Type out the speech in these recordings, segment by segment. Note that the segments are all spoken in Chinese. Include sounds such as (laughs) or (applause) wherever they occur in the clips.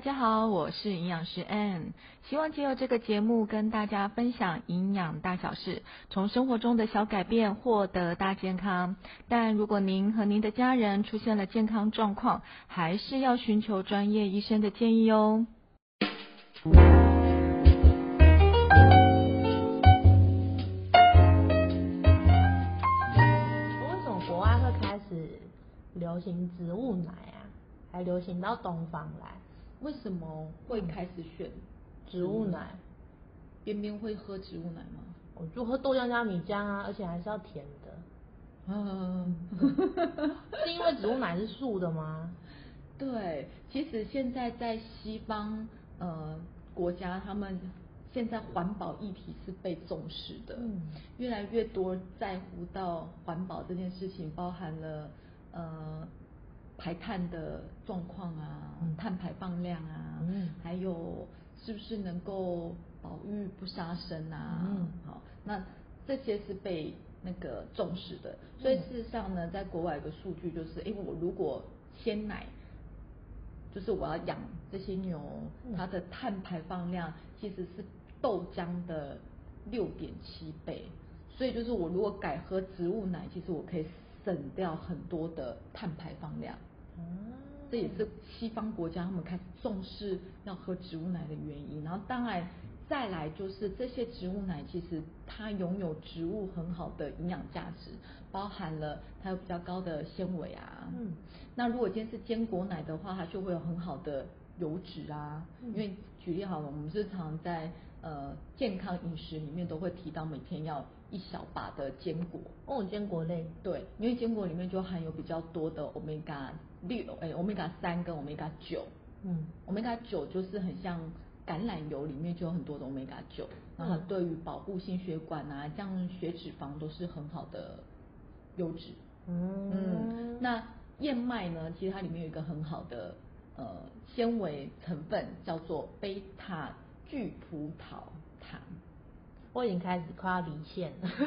大家好，我是营养师 Ann，希望借由这个节目跟大家分享营养大小事，从生活中的小改变获得大健康。但如果您和您的家人出现了健康状况，还是要寻求专业医生的建议哦。为什么国外会开始流行植物奶啊？还流行到东方来？为什么会开始选植物奶？边边会喝植物奶吗？我就喝豆浆加米浆啊，而且还是要甜的。嗯，(laughs) 是因为植物奶是素的吗？对，其实现在在西方呃国家，他们现在环保议题是被重视的，嗯越来越多在乎到环保这件事情，包含了呃排碳的状况啊，嗯。碳排放量啊，嗯。还有是不是能够保育不杀生啊，嗯。好，那这些是被那个重视的，所以嗯事实上呢，在国外有个数据就是，诶，我如果鲜奶，就是我要养这些牛，嗯。它的碳排放量其实是豆浆的六点七倍，所以就是我如果改喝植物奶，其实我可以省掉很多的碳排放量。啊这也是西方国家他们开始重视要喝植物奶的原因。然后当然再来就是这些植物奶其实它拥有植物很好的营养价值，包含了它有比较高的纤维啊。嗯那如果今天是坚果奶的话，它就会有很好的油脂啊。嗯因为举例好了，我们日常在呃健康饮食里面都会提到每天要一小把的坚果。哦，坚果类。对，因为坚果里面就含有比较多的 omega 六，哎，omega 三跟 omega 九。嗯，omega 九就是很像橄榄油里面就有很多的 omega 九，然后嗯对于保护心血管啊、降血脂肪都是很好的油脂。嗯那燕麦呢，其实它里面有一个很好的呃纤维成分，叫做贝塔聚葡萄糖。我已经开始快要离线了。(laughs)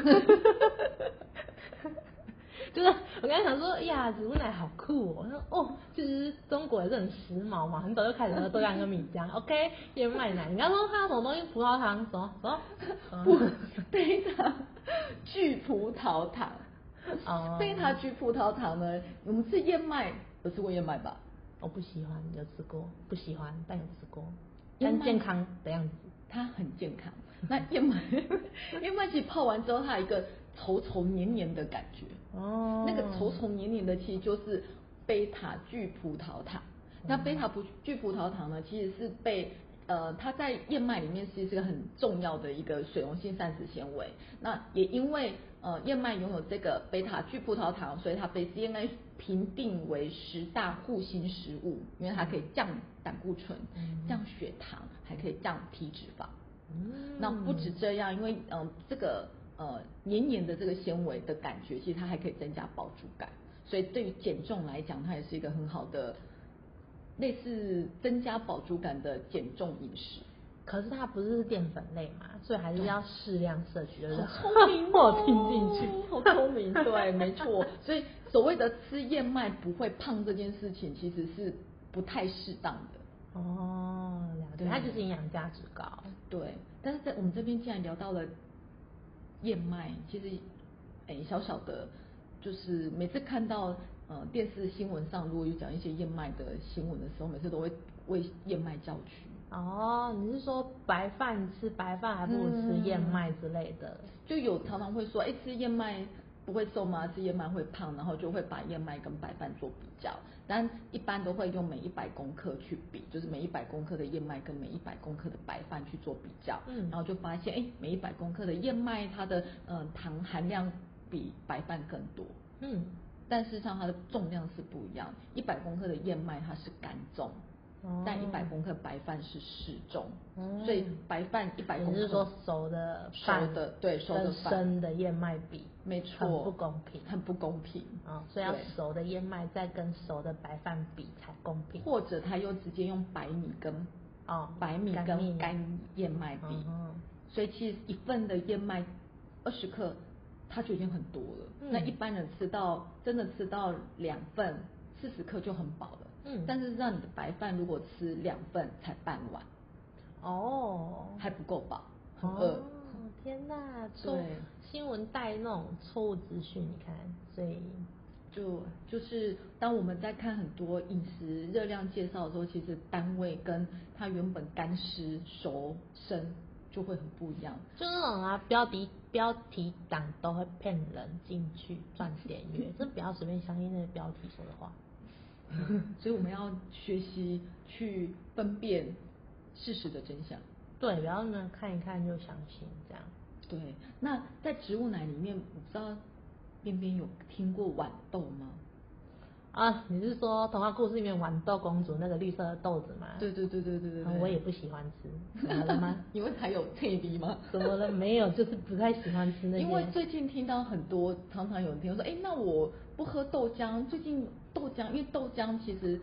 就是我刚才想说，哎呀，植物奶好酷哦！我说哦，其实中国也是很时髦嘛，很早就开始喝豆浆跟米浆。(laughs) OK，燕麦奶，你刚说它什么东西？葡萄糖什么什么？不，贝塔聚葡萄糖。哦贝塔聚葡萄糖呢？我们吃燕麦，有吃过燕麦吧？我不喜欢，有吃过，不喜欢，但有吃过，但健康的样子。它很健康。那燕麦，(laughs) 燕麦其实泡完之后，它有一个稠稠黏黏的感觉。哦那个稠稠黏黏的，其实就是贝塔聚葡萄糖。那贝塔葡聚葡萄糖呢，其实是被呃，它在燕麦里面其实是个很重要的一个水溶性膳食纤维。那也因为呃燕麦拥有这个贝塔聚葡萄糖，所以它被 DNA 评定为十大护心食物，因为它可以降胆固醇、嗯降血糖，还可以降体脂肪。嗯那不止这样，因为嗯、呃这个呃黏黏的这个纤维的感觉，其实它还可以增加饱足感，所以对于减重来讲，它也是一个很好的类似增加饱足感的减重饮食。可是它不是淀粉类嘛，所以还是要适量摄取，就是？好聪明、哦，(laughs) 我听进去，好聪明，对，没错。所以所谓的吃燕麦不会胖这件事情，其实是不太适当的。哦，了解，对它就是营养价值高。对，但是在我们这边既然聊到了燕麦，其实哎小小的，就是每次看到呃电视新闻上如果有讲一些燕麦的新闻的时候，每次都会为燕麦叫屈。哦，你是说白饭吃白饭还不如吃燕麦之类的？就有常常会说，哎、吃燕麦不会瘦吗？吃燕麦会胖，然后就会把燕麦跟白饭做比较，但一般都会用每一百公克去比，就是每一百公克的燕麦跟每一百公克的白饭去做比较，嗯然后就发现，哎、每一百公克的燕麦它的呃糖含量比白饭更多，嗯，但事实上它的重量是不一样，一百公克的燕麦它是干重。哦但一百公克白饭是适中，嗯所以白饭一百公克你是说熟的熟的对熟的饭生的燕麦比，没错，很不公平很不公平啊、所以要熟的燕麦再跟熟的白饭比才公平。或者他又直接用白米跟哦白米跟干燕麦比，嗯所以其实一份的燕麦二十克，它就已经很多了。嗯那一般人吃到真的吃到两份四十克就很饱了。嗯但是让你的白饭如果吃两份才半碗，哦，还不够饱，很饿。哦，天哪，错对新闻带那种错误资讯，你看，所以就就是当我们在看很多饮食热量介绍的时候，其实单位跟它原本干湿、熟、生就会很不一样。就那种啊，标题标题党都会骗人进去赚点阅，真不要随便相信那些标题说的话。(laughs) 所以我们要学习去分辨事实的真相。对，然后呢看一看就相信这样。对，那在植物奶里面，我不知道边边有听过豌豆吗？啊，你是说童话故事里面豌豆公主那个绿色的豆子吗？对对对对对对我也不喜欢吃，怎么了吗？因为它有配比吗？怎么了？没有，就是不太喜欢吃那些。因为最近听到很多，常常有人听说，哎，那我不喝豆浆。最近豆浆，因为豆浆其实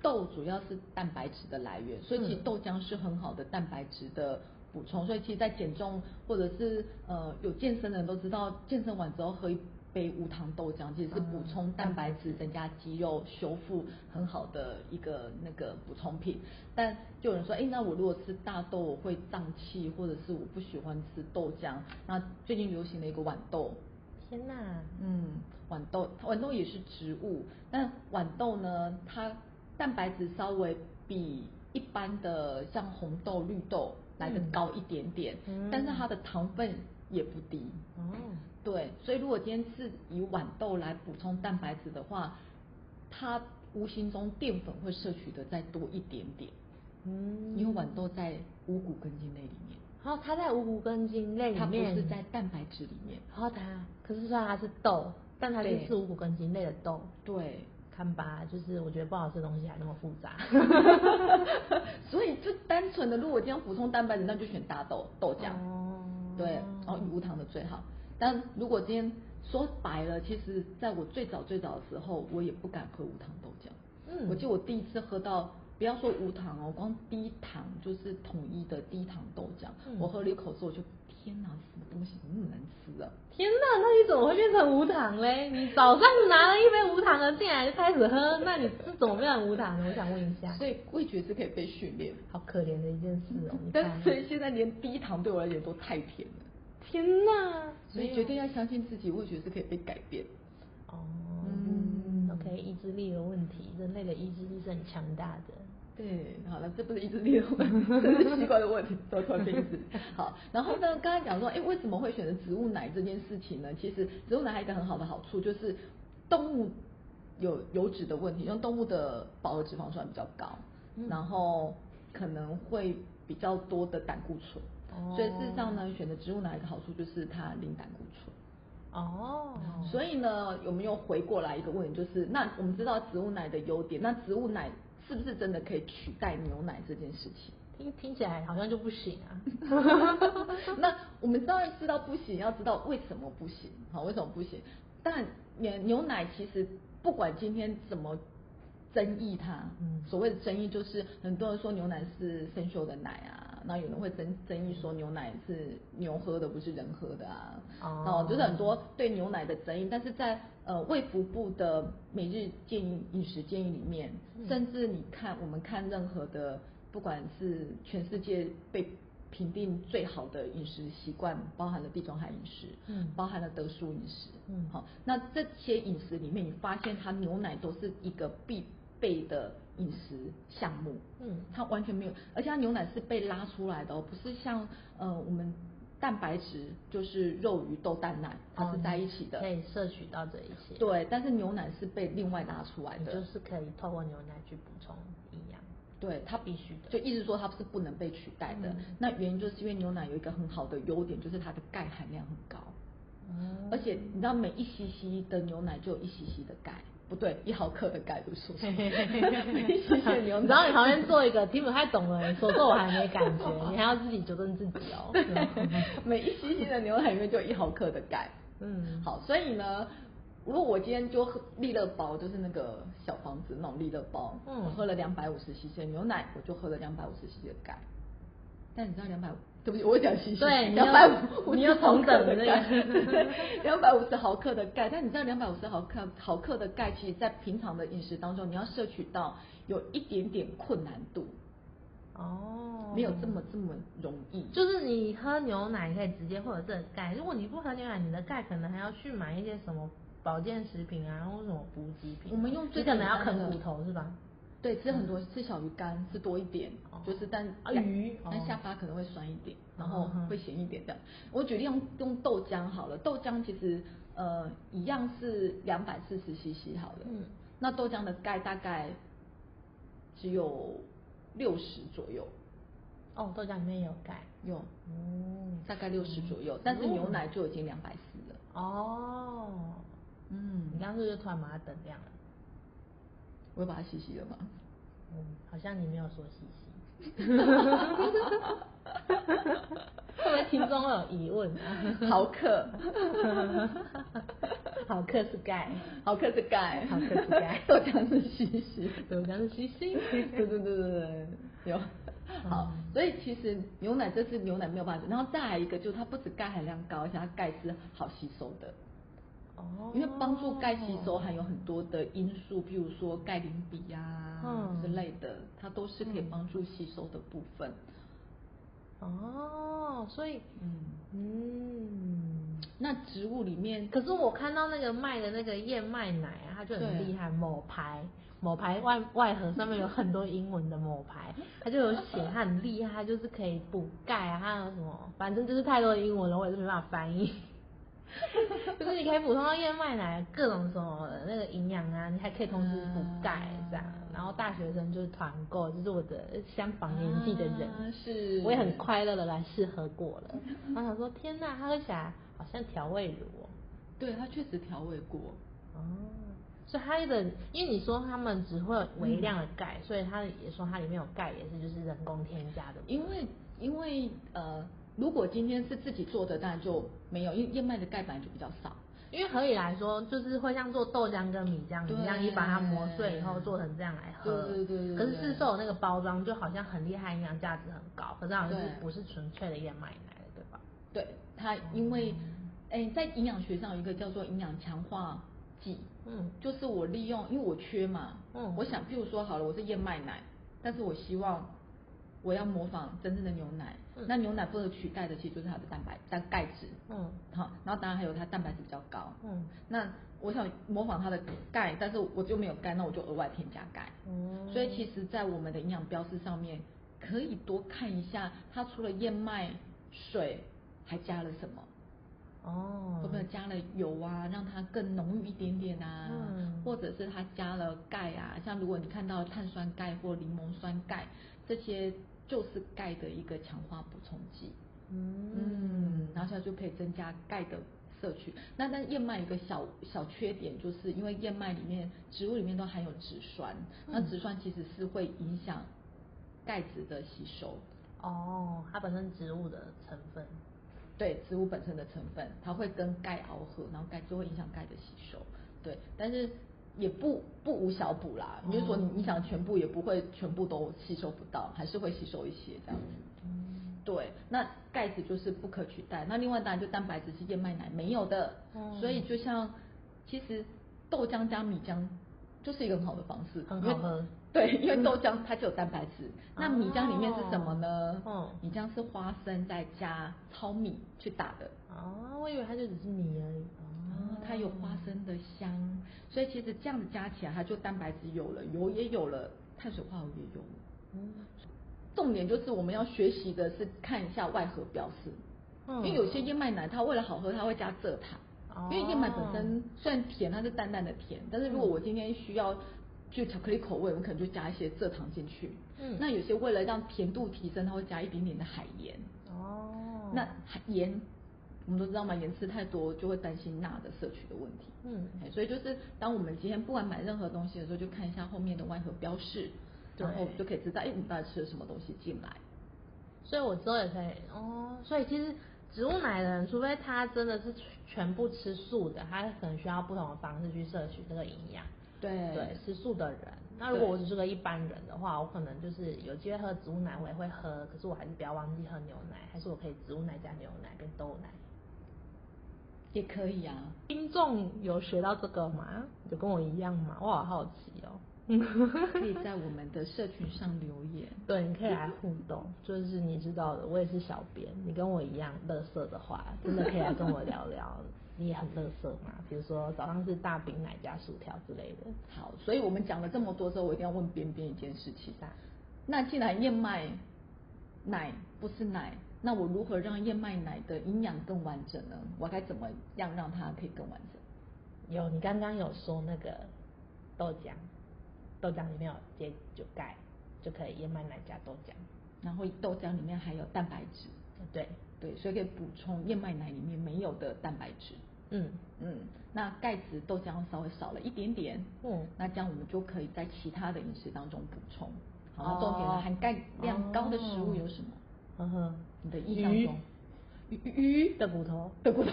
豆主要是蛋白质的来源，所以其实嗯豆浆是很好的蛋白质的补充。所以其实，在减重或者是呃有健身的人都知道，健身完之后喝一杯无糖豆浆，其实是补充蛋白质、增加肌肉、修复很好的一个那个补充品。但就有人说，哎，那我如果吃大豆我会胀气，或者是我不喜欢吃豆浆。那最近流行的一个豌豆，天哪，嗯，豌豆，豌豆也是植物，但豌豆呢，它蛋白质稍微比一般的像红豆、绿豆来的嗯高一点点，嗯但是它的糖分也不低。哦，对，所以如果今天是以豌豆来补充蛋白质的话，它无形中淀粉会摄取的再多一点点，嗯，因为豌豆在五谷根茎类里面，然后它在五谷根茎类里面它不，是在蛋白质里面。然后它，可是虽然它是豆，但它是五谷根茎类的豆。对，看吧，就是我觉得不好吃的东西还那么复杂。(laughs) 所以就单纯的，如果今天要补充蛋白质，那就选大豆豆浆，哦对，然后无糖的最好。但如果今天说白了，其实在我最早最早的时候，我也不敢喝无糖豆浆。嗯我记得我第一次喝到，不要说无糖哦，光低糖就是统一的低糖豆浆，嗯我喝了一口之后，我就天哪，什么东西那么难吃啊！天哪，那你怎么会变成无糖嘞？你早上拿了一杯无糖的进来就开始喝，那你是怎么变成无糖的？我想问一下。所以味觉是可以被训练，好可怜的一件事哦，你但看。所以现在连低糖对我来讲都太甜了。天哪！所以决定要相信自己，味觉是可以被改变。哦，嗯嗯，OK，意志力的问题，人类的意志力是很强大的。对，好了，这不是意志力的问题，(laughs) 这是习惯的问题，都突然变质。好，然后呢，刚才讲说，哎，为什么会选择植物奶这件事情呢？其实植物奶还有一个很好的好处，就是动物有油脂的问题，因为动物的饱和脂肪酸比较高，嗯然后可能会比较多的胆固醇。哦所以事实上呢，选择植物奶一个好处就是它零胆固醇。哦，所以呢，有没有回过来一个问题，就是那我们知道植物奶的优点，那植物奶是不是真的可以取代牛奶这件事情？听听起来好像就不行啊。(laughs) 那我们当然知道不行，要知道为什么不行，好，为什么不行？但牛牛奶其实不管今天怎么争议它，嗯所谓的争议就是很多人说牛奶是生锈的奶啊，那有人会争争议说牛奶是牛喝的不是人喝的啊，哦。就是很多对牛奶的争议，但是在呃卫福部的每日建议饮食建议里面，嗯甚至你看我们看任何的，不管是全世界被评定最好的饮食习惯，包含了地中海饮食，嗯。包含了德叔饮食，嗯。好，那这些饮食里面，你发现它牛奶都是一个必备的饮食项目，嗯。它完全没有，而且它牛奶是被拉出来的哦，不是像呃我们蛋白质就是肉鱼豆蛋奶，它是在一起的，可以摄取到这一些。对，但是牛奶是被另外拉出来的，就是可以透过牛奶去补充营养。对，它必须的。就意思说它是不能被取代的。嗯。那原因就是因为牛奶有一个很好的优点，就是它的钙含量很高，嗯。而且你知道每一 cc 的牛奶就有一 cc 的钙，不对，一毫克的钙不是说错，每一 cc 的牛奶，你知道你旁边做一个听不太懂的人，说这我还没感觉，你还要自己纠正自己哦。(laughs) 每一 cc 的牛奶里面就有一毫克的钙。嗯，好，所以呢，如果我今天就喝利乐包，就是那个小房子那种利乐包，嗯我喝了两百五十 cc 的牛奶，我就喝了两百五十 cc 的钙。但你知道两百对不起，我讲稀释，对你两百有五，你要同等的那个 (laughs) 两百五十毫克的钙，但你知道两百五十毫克毫克的钙，其实在平常的饮食当中，你要摄取到有一点点困难度，哦，没有这么这么容易。就是你喝牛奶可以直接获得这个钙，如果你不喝牛奶，你的钙可能还要去买一些什么保健食品啊，或什么补给品啊。我们用最你可能要简单的啃骨头是吧？对，吃很多，吃小鱼干吃多一点，哦就是但啊鱼但哦下巴可能会酸一点，然后会咸一点这样。我举例用用豆浆好了，豆浆其实呃一样是两百四十 CC 好了，嗯那豆浆的钙大概只有六十左右，哦，豆浆里面有钙。有嗯大概六十左右，但是牛奶就已经两百四了。哦，嗯你刚刚是不是突然把它等亮了？我会把它洗洗了吗？嗯，好像你没有说细细。会不会听众会有疑问啊？毫克，(laughs) 好克是钙，毫克是钙，(laughs) 毫克是钙豆浆是西西。豆浆是西西。对对对对对，有。好，所以其实牛奶这是牛奶没有办法，然后再来一个就是它不止钙含量高，而且它钙是好吸收的。哦因为帮助钙吸收含有很多的因素，譬如说钙磷比呀、嗯之类的，它都是可以帮助吸收的部分。哦，所以嗯，嗯，那植物里面，可是我看到那个卖的那个燕麦奶啊，它就很对厉害，某牌某牌外外盒上面有很多英文的某牌，(laughs) 它就有写它很厉害，它就是可以补钙啊，还有什么，反正就是太多的英文了，我也是没办法翻译。(laughs) 就是你可以补充到燕麦奶各种什么那个营养啊，你还可以同时补钙这样。然后大学生就是团购，就是我的相仿年纪的人，啊是我也很快乐的来试喝过了。然后想说，天呐，它喝起来好像调味乳哦。对它确实调味过。哦，所以它的，因为你说他们只会有微量的钙，所以它也说它里面有钙，也是就是人工添加的。因为因为呃，如果今天是自己做的，当然就没有，因为燕麦的钙本来就比较少。因为合理来说，就是会像做豆浆跟米浆一样，对你把它磨碎以后做成这样来喝。对对对对可是对市售那个包装就好像很厉害，营养价值很高，可是好像是不是纯粹的燕麦奶了，对吧？对它，因为哎、在营养学上有一个叫做营养强化剂，嗯就是我利用，因为我缺嘛，嗯我想，譬如说好了，我是燕麦奶，但是我希望我要模仿真正的牛奶，嗯。那牛奶不能取代的其实就是它的蛋白蛋钙质，嗯。好，然后当然还有它蛋白质比较高，嗯。那我想模仿它的钙，但是我就没有钙，那我就额外添加钙。嗯所以其实，在我们的营养标示上面，可以多看一下，它除了燕麦水还加了什么，哦，会不会加了油啊，让它更浓郁一点点啊？嗯。或者是它加了钙啊，像如果你看到碳酸钙或柠檬酸钙，这些就是钙的一个强化补充剂。嗯，然后现在就可以增加钙的摄取。那但燕麦有一个小小缺点，就是因为燕麦里面植物里面都含有植酸，那嗯植酸其实是会影响钙质的吸收。哦，它本身植物的成分。对植物本身的成分，它会跟钙螯合，然后钙就会影响钙的吸收。对，但是也不不无小补啦。你就说你想全部也不会全部都吸收不到，还是会吸收一些这样子。嗯对，那钙质就是不可取代。那另外当然就蛋白质是燕麦奶没有的，嗯所以就像其实豆浆加米浆就是一个很好的方式，很好喝对，因为豆浆它就有蛋白质，那米浆里面是什么呢？哦米浆是花生再加糙米去打的。哦，我以为它就只是米而已。哦，它有花生的香，所以其实这样子加起来，它就蛋白质有了，油也有了，碳水化合物也有了。嗯重点就是我们要学习的是看一下外盒标示，嗯因为有些燕麦奶它为了好喝，它会加蔗糖，哦因为燕麦本身虽然甜，它是淡淡的甜，但是如果我今天需要就巧克力口味，我可能就加一些蔗糖进去。嗯那有些为了让甜度提升，它会加一点点的海盐。哦，那海盐我们都知道嘛，盐吃太多就会担心钠的摄取的问题。嗯哎所以就是当我们今天不管买任何东西的时候，就看一下后面的外盒标示，然后就可以知道，哎，你到底吃了什么东西进来。所以我之后也可以哦。所以其实植物奶的人，除非他真的是全部吃素的，他可能需要不同的方式去摄取这个营养。对对，吃素的人。那如果我只是个一般人的话，我可能就是有机会喝植物奶，我也会喝，可是我还是不要忘记喝牛奶，还是我可以植物奶加牛奶跟豆奶。也可以啊。听众有学到这个吗？有跟我一样吗？我好好奇哦。(laughs) 可以在我们的社群上留言。对，你可以来互动，就是你知道的，我也是小编，你跟我一样乐色的话，真的可以来跟我聊聊。(laughs) 你也很乐色嘛？比如说早上是大饼奶加薯条之类的。好，所以我们讲了这么多之后，我一定要问边边一件事情。啊那既然燕麦奶不是奶，那我如何让燕麦奶的营养更完整呢？我该怎么样让它可以更完整？有，你刚刚有说那个豆浆，豆浆里面有接就钙，就可以燕麦奶加豆浆。然后豆浆里面还有蛋白质，对，对，所以可以补充燕麦奶里面没有的蛋白质。嗯嗯，那钙质豆浆稍微少了一点点，嗯那这样我们就可以在其他的饮食当中补充。好，重点了，含钙量高的食物有什么？呵呵，你的印象鱼中，鱼鱼的骨头，的骨头，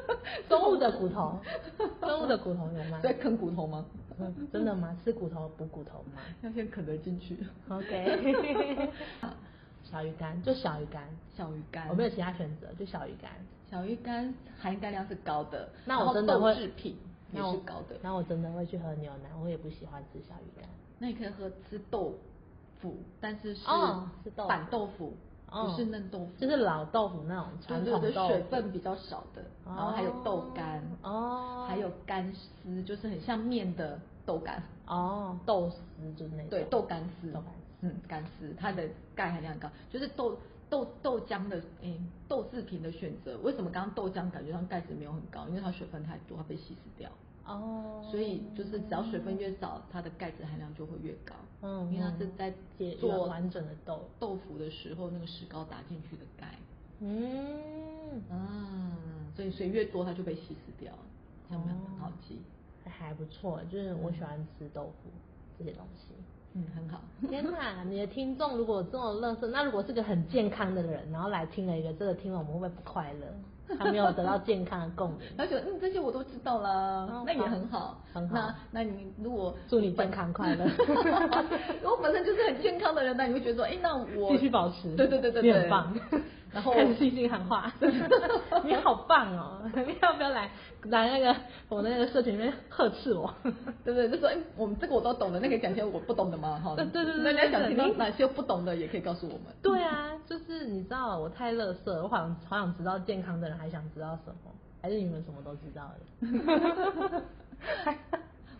(laughs) 动物的骨头，(laughs) 动物的骨头有吗？在啃骨头吗？嗯真的吗？吃骨头补骨头吗要先啃得进去。？OK，(laughs) 小鱼干就小鱼干，小鱼干，我没有其他选择，就小鱼干。小鱼干含钙量是高的，那我真的会豆制品也那我是高的。那我真的会去喝牛奶，我也不喜欢吃小鱼干。那你可以喝吃豆腐，但是是哦是豆腐板豆腐，哦。不是嫩豆腐，就是老豆腐那种传统豆腐，水分比较少的，然后还有豆干，哦，还有干丝，就是很像面的豆干，哦。豆丝就是那种。对，豆干丝，豆干丝嗯，干丝，它的钙含量很高，就是豆豆豆浆的，诶、豆制品的选择，为什么刚刚豆浆感觉上钙质没有很高？因为它水分太多，它被稀释掉。哦，所以就是只要水分越少，它的钙质含量就会越高。嗯因为它是在解做完整的豆豆腐的时候，那个石膏打进去的钙。嗯，啊，所以水越多，它就被稀释掉了。这样有没有很好记？还不错，就是我喜欢吃豆腐这些东西。嗯，很好。天哪，你的听众如果这种乐色，那如果是个很健康的人，然后来听了一个这个听了，我们会不会不快乐？(laughs) 他没有得到健康的共鸣。然后觉得嗯这些我都知道啦，哦那也很好。很好那那你如果祝你健康快乐 (laughs) 如果本身就是很健康的人，那你会觉得说，哎，那我继续保持，对对对对对，很棒。然后开始信心喊话，(laughs) 你好棒哦！(laughs) 你要不要来来那个我那个社群里面呵斥我？(laughs) 对不对？就说，哎，我们这个我都懂的，那可以讲些我不懂的吗？哈，对对对对那你要想听到哪些不懂的，也可以告诉我们。对啊，就是你知道我太乐色，我好想好想知道健康的人还想知道什么，还是你们什么都知道的？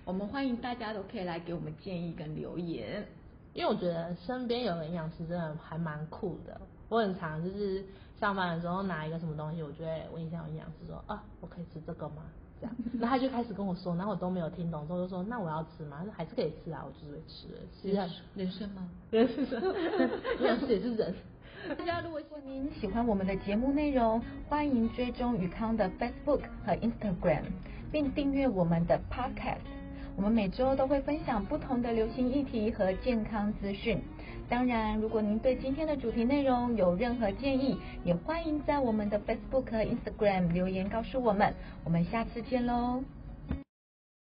我们欢迎大家都可以来给我们建议跟留言。因为我觉得身边有个营养师真的还蛮酷的。我很常就是上班的时候拿一个什么东西，我就会问一下我营养师说啊，我可以吃这个吗？这样，(laughs) 然后他就开始跟我说，然后我都没有听懂，之后就说那我要吃吗？他说还是可以吃啊，我就是会吃的。其实很人生吗？(laughs) 人是人，营养师也是人。大家如果您喜欢我们的节目内容，欢迎追踪宇康的 Facebook 和 Instagram，并订阅我们的 Podcast。我们每周都会分享不同的流行议题和健康资讯。当然，如果您对今天的主题内容有任何建议，也欢迎在我们的 Facebook Instagram 留言告诉我们。我们下次见喽！